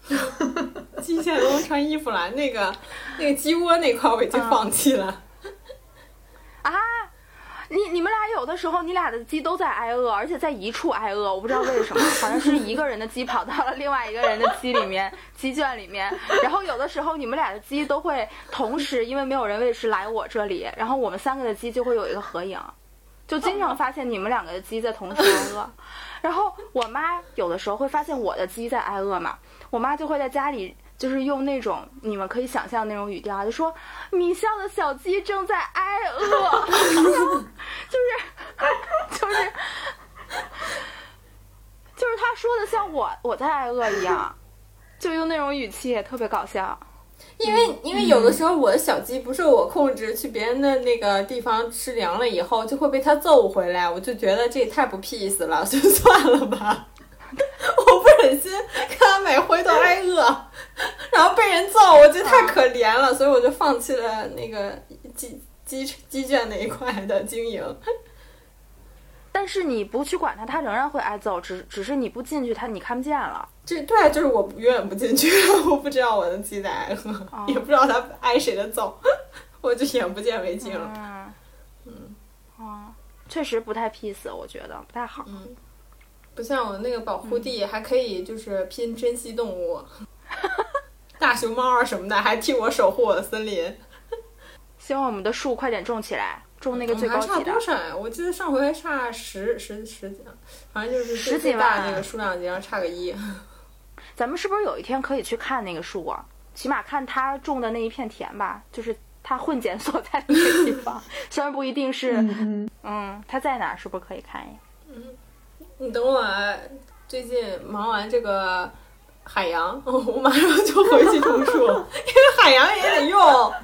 *laughs* 鸡现在都能穿衣服了，那个那个鸡窝那块我已经放弃了。啊，你你们俩有的时候你俩的鸡都在挨饿，而且在一处挨饿，我不知道为什么，好像是一个人的鸡跑到了另外一个人的鸡里面鸡圈里面，然后有的时候你们俩的鸡都会同时，因为没有人喂食来我这里，然后我们三个的鸡就会有一个合影，就经常发现你们两个的鸡在同时挨饿，*laughs* 然后我妈有的时候会发现我的鸡在挨饿嘛，我妈就会在家里。就是用那种你们可以想象那种语调，就说米笑的小鸡正在挨饿，就是就是就是他说的像我我在挨饿一样，就用那种语气也，特别搞笑。因为因为有的时候我的小鸡不受我控制，去别人的那个地方吃粮了以后，就会被他揍回来，我就觉得这也太不 peace 了，就算了吧。*laughs* 我不忍心看他每回都挨饿，*laughs* 然后被人揍，我觉得太可怜了，所以我就放弃了那个鸡鸡鸡圈那一块的经营。*laughs* 但是你不去管它，它仍然会挨揍，只只是你不进去，它你看不见了。这对，就是我永远不进去，我不知道我的鸡在挨饿，*laughs* 哦也不知道它挨谁的揍，我就眼不见为净了。嗯，嗯，哦，确实不太 peace，我觉得不太好。嗯，不像我那个保护地，还可以就是拼珍稀动物，大熊猫啊什么的，还替我守护我的森林。希望我们的树快点种起来，种那个最高嗯还差多。少呀？我记得上回差十十十几，反正就是十几万那个数量级然后差个一。咱们是不是有一天可以去看那个树啊？起码看他种的那一片田吧，就是他混剪所在的那个地方，虽然不一定是，*laughs* 嗯嗯，嗯，他在哪儿，是不是可以看一眼？你等我最近忙完这个海洋，*laughs* 我马上就回去读书，*laughs* 因为海洋也得用。*laughs*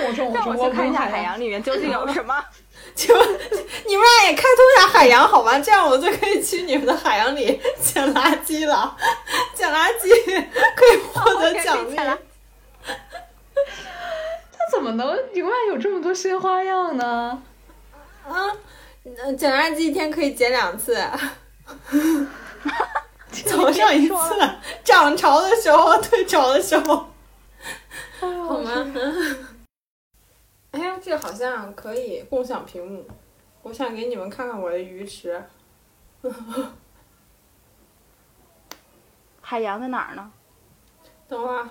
我种我让种，我去看一下海洋里面究竟有什么。请问你们俩也开通一下海洋好吗？这样我就可以去你们的海洋里捡垃圾了，捡垃圾可以获得奖励。他怎么能永远有这么多新花样呢？啊，呃捡垃圾一天可以捡两次，早上一次，*laughs* 涨潮的时候，退潮的时候，好吗？哎呀，这好像可以共享屏幕，我想给你们看看我的鱼池。*laughs* 海洋在哪儿呢？等会儿，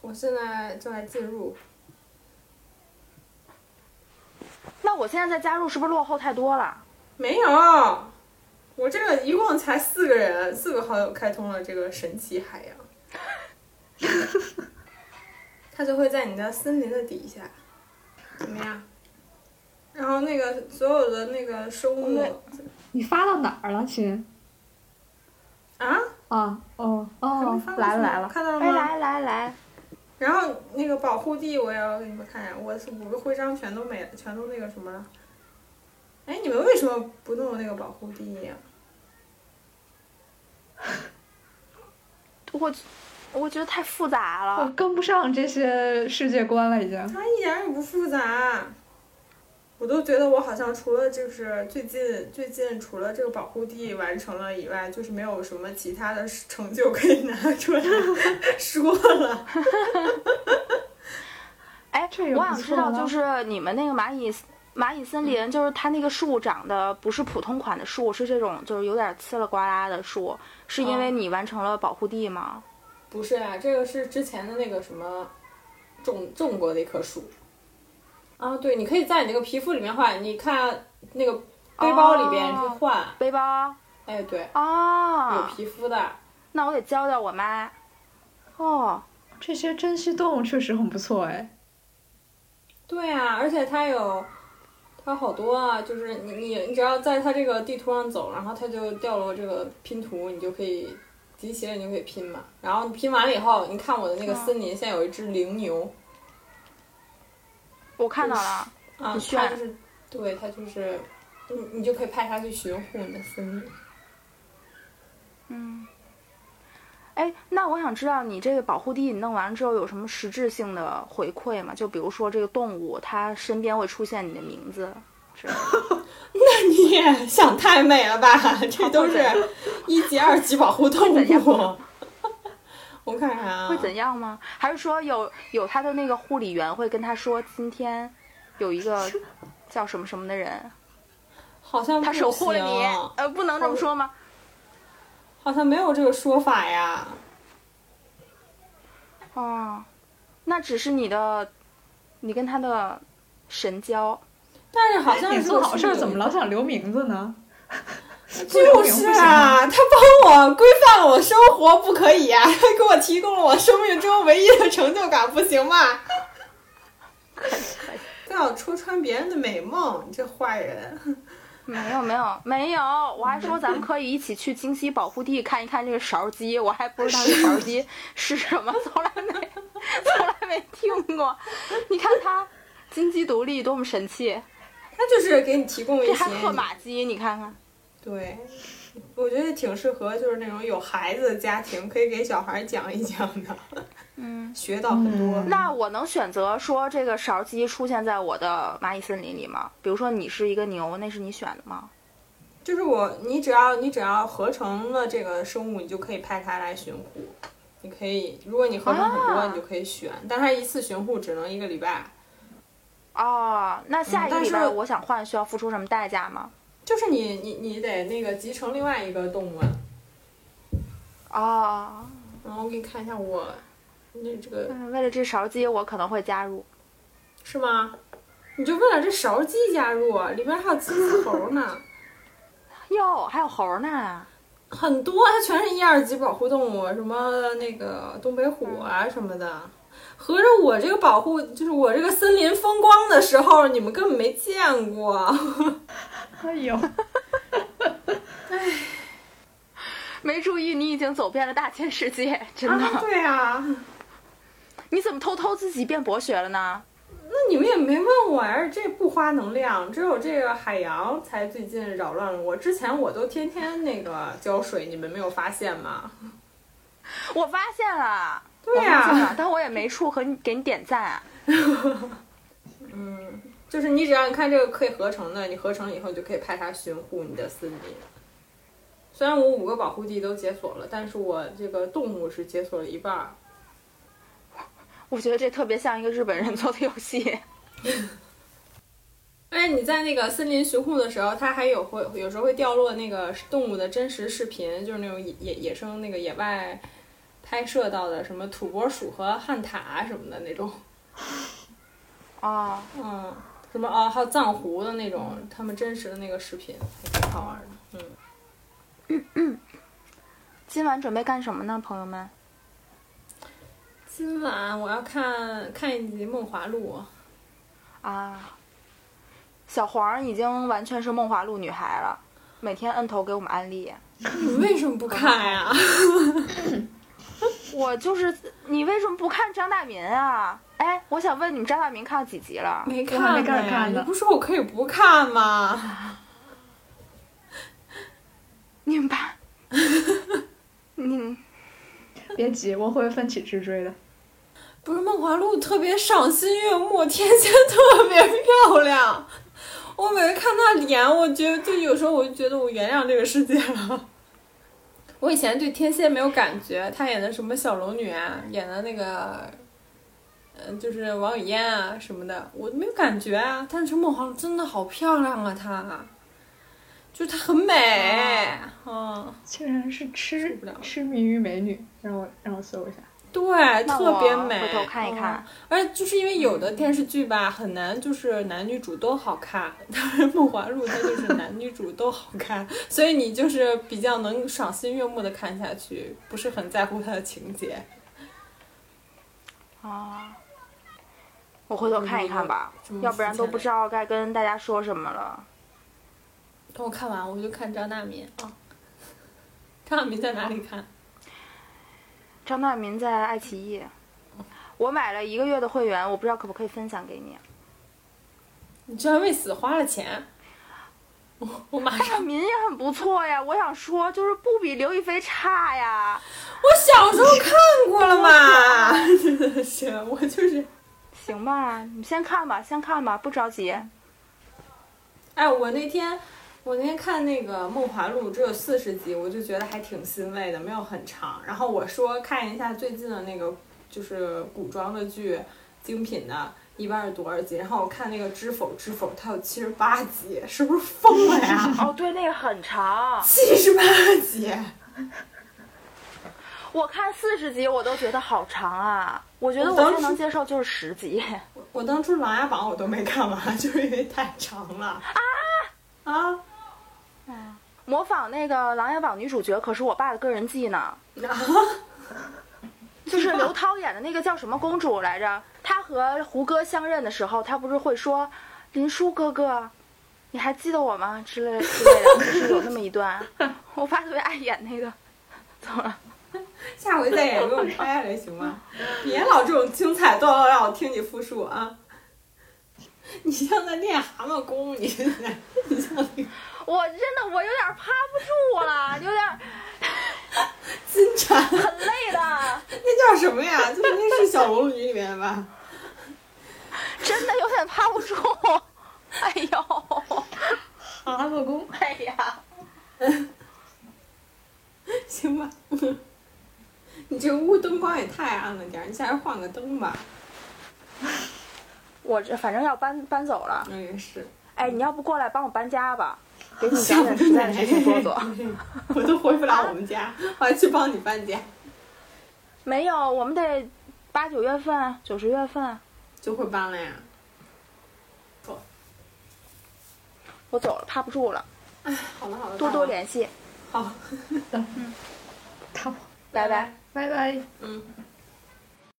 我现在正在进入。那我现在再加入是不是落后太多了？没有，我这个一共才四个人，四个好友开通了这个神奇海洋，他就会在你的森林的底下，怎么样？然后那个所有的那个生物你发到哪儿了，亲？啊，啊哦哦发，来了来了，哎，看到了吗？来来来，然后那个保护地我也要给你们看一下，我五个徽章全都没了，全都那个什么了。哎，你们为什么不弄那个保护地呀、*laughs* 我我觉得太复杂我了。跟不上这些世界观了，已经。它一点也不复杂，我都觉得我好像除了就是最近最近除了这个保护地完成了以外，就是没有什么其他的成就可以拿出来 *laughs* 说了。*laughs* 哎这，我想知道，就是你们那个蚂蚁蚂蚁森林，就是它那个树长得不是普通款的树，是这种就是有点呲了呱啦的树，是因为哦你完成了保护地吗？不是啊，这个是之前的那个什么种种过的一棵树。啊，对，你可以在你那个皮肤里面换，你看那个背包里边哦去换。背包哎，对，有哦，皮肤的。那我得教教我妈。哦，这些珍稀动物确实很不错哎。对啊，而且它有，它好多啊，就是你你你只要在它这个地图上走，然后它就掉落这个拼图，你就可以集齐了，你就可以拼嘛。然后你拼完了以后，你看我的那个森林，现在有一只羚牛我看到了。啊，它就是，对，它就是，你你就可以派它去巡护你的森林。嗯，哎，那我想知道你这个保护地你弄完之后有什么实质性的回馈吗？就比如说这个动物，它身边会出现你的名字之类的。*laughs* 你也想太美了吧？这都是 *laughs* 一级、二级保护动物。*laughs* 我看看啊，会怎样吗？还是说有有他的那个护理员会跟他说，今天有一个叫什么什么的人，好像他守护了你，呃，不能这么说吗？好像没有这个说法呀。哦，那只是你的，你跟他的神交。但是好像做好事怎么？老想留名字呢？*laughs* 就是啊，他帮我规范了我生活，不可以呀、他 *laughs* 给我提供了我生命中唯一的成就感，不行吗？可以可以。不要戳穿别人的美梦，你这坏人！没有没有没有，我还说咱们可以一起去京西保护地看一看这个勺鸡，我还不知道这勺鸡是什么，从来没从来没听过。你看它金鸡独立多么神气，它就是给你提供一些这还克马鸡，你看看。对，我觉得挺适合就是那种有孩子的家庭，可以给小孩讲一讲的，嗯，学到很多。嗯那我能选择说这个勺鸡出现在我的蚂蚁森林里吗？比如说你是一个牛，那是你选的吗？就是我，你只要你只要合成了这个生物，你就可以派它来巡护。你可以，如果你合成很多，啊你就可以选，但它一次巡护只能一个礼拜。哦，那下一个礼拜我想换，需要付出什么代价吗？就是你你你得那个集成另外一个动物啊。哦，然后我给你看一下我，那这个嗯为了这勺鸡，我可能会加入。是吗？你就为了这勺鸡加入，啊里边还有金丝猴呢，*laughs* 哟，还有猴呢。很多，它全是一二级保护动物，什么那个东北虎啊什么的。合着我这个保护，就是我这个森林风光的时候，你们根本没见过。*laughs* 哎呦，*laughs* 哎没注意，你已经走遍了大千世界，真的。啊，对啊，你怎么偷偷自己变博学了呢？那你们也没问我呀，这不花能量，只有这个海洋才最近扰乱了我。之前我都天天那个浇水，你们没有发现吗？*laughs* 我发现了，对呀、了，但我也没处和你给你点赞。*laughs* 嗯，就是你只要你看这个可以合成的，你合成以后就可以派它巡护你的森林。虽然我五个保护地都解锁了，但是我这个动物是解锁了一半儿。我觉得这特别像一个日本人做的游戏。*laughs* 而且你在那个森林巡护的时候，它还有会有时候会掉落那个动物的真实视频，就是那种野野野生那个野外拍摄到的什么土拨鼠和旱獭什么的那种，哦，*laughs* 嗯，什么哦，还有藏狐的那种，他们真实的那个视频，还挺好玩的，嗯。今晚准备干什么呢，朋友们？今晚我要看看一集《梦华录》，啊，小黄已经完全是梦华录女孩了，每天摁头给我们安利。你为什么不看呀？*laughs* 我就是你为什么不看张大民啊？哎，我想问你们张大民看了几集了？没看没看呀开始看呢你不说我可以不看吗？*laughs* 你们吧，*laughs* 你别急，我会奋起直追的。不是《梦华录》特别赏心悦目，天仙特别漂亮。我每次看她脸，我觉得就有时候我就觉得我原谅这个世界了。*laughs* 我以前对天蝎没有感觉，她演的什么小龙女啊，演的那个，嗯、就是王语嫣啊什么的，我没有感觉啊。但是《梦华录》真的好漂亮啊，她，就是她很美，啊，竟然是痴痴迷于美女，让我让我搜一下。对，特别美。回头看一看嗯而且就是因为有的电视剧吧，很难就是男女主都好看，但是《梦华录》它就是男女主都好看，所以你就是比较能赏心悦目的看下去，不是很在乎它的情节。啊，我回头看一看吧要不然都不知道该跟大家说什么了。等我看完，我就看张大民啊。张大民在哪里看？张大民在爱奇艺，我买了一个月的会员，我不知道可不可以分享给你。你居然为此花了钱！我我马上，大民也很不错呀，我想说就是不比刘亦菲差呀。我小时候看过了嘛，*laughs* 真的是，我就是。行吧，你先看吧，先看吧，不着急。哎，我那天我那天看那个《梦华录》只有四十集，我就觉得还挺欣慰的，没有很长。然后我说看一下最近的那个就是古装的剧，精品的，一般是多少集？然后我看那个《知否知否》，它有七十八集，是不是疯了呀？*laughs* 哦，对，那个很长，七十八集，我看四十集我都觉得好长啊。我觉得我最能接受就是十集。我当初《琅琊榜》我都没看完，*laughs* 就是因为太长了啊啊！模仿那个《琅琊榜》女主角可是我爸的个人技呢，*laughs* 就是刘涛演的那个叫什么公主来着？她和胡歌相认的时候，她不是会说“林叔哥哥，你还记得我吗？”之类之类的，就是有那么一段。*laughs* 我爸特别爱演那个，怎么了？下回再演给我拍来行吗？*laughs* 别老这种精彩段落让我听你复述啊！你像在练蛤蟆功，你现在你像那个我真的我有点趴不住了，有点 *laughs* 金蝉，很累的，*laughs* 那叫什么呀？就是那是小龙女里面吧？*laughs* 真的有点趴不住。哎呦，蛤蟆功，哎呀，行吧。你这屋灯光也太暗了点儿，你下来换个灯吧。我这反正要搬搬走了。那，也是。哎，你要不过来帮我搬家吧？给你讲点实在的事情做做。*laughs* 我都回不了我们家，*laughs* 我还去帮你搬家，没有，我们得八九月份、九十月份。就会搬了呀。我走了，趴不住了，好了好了，多多联系，好，*laughs* 他拜拜。拜拜。嗯。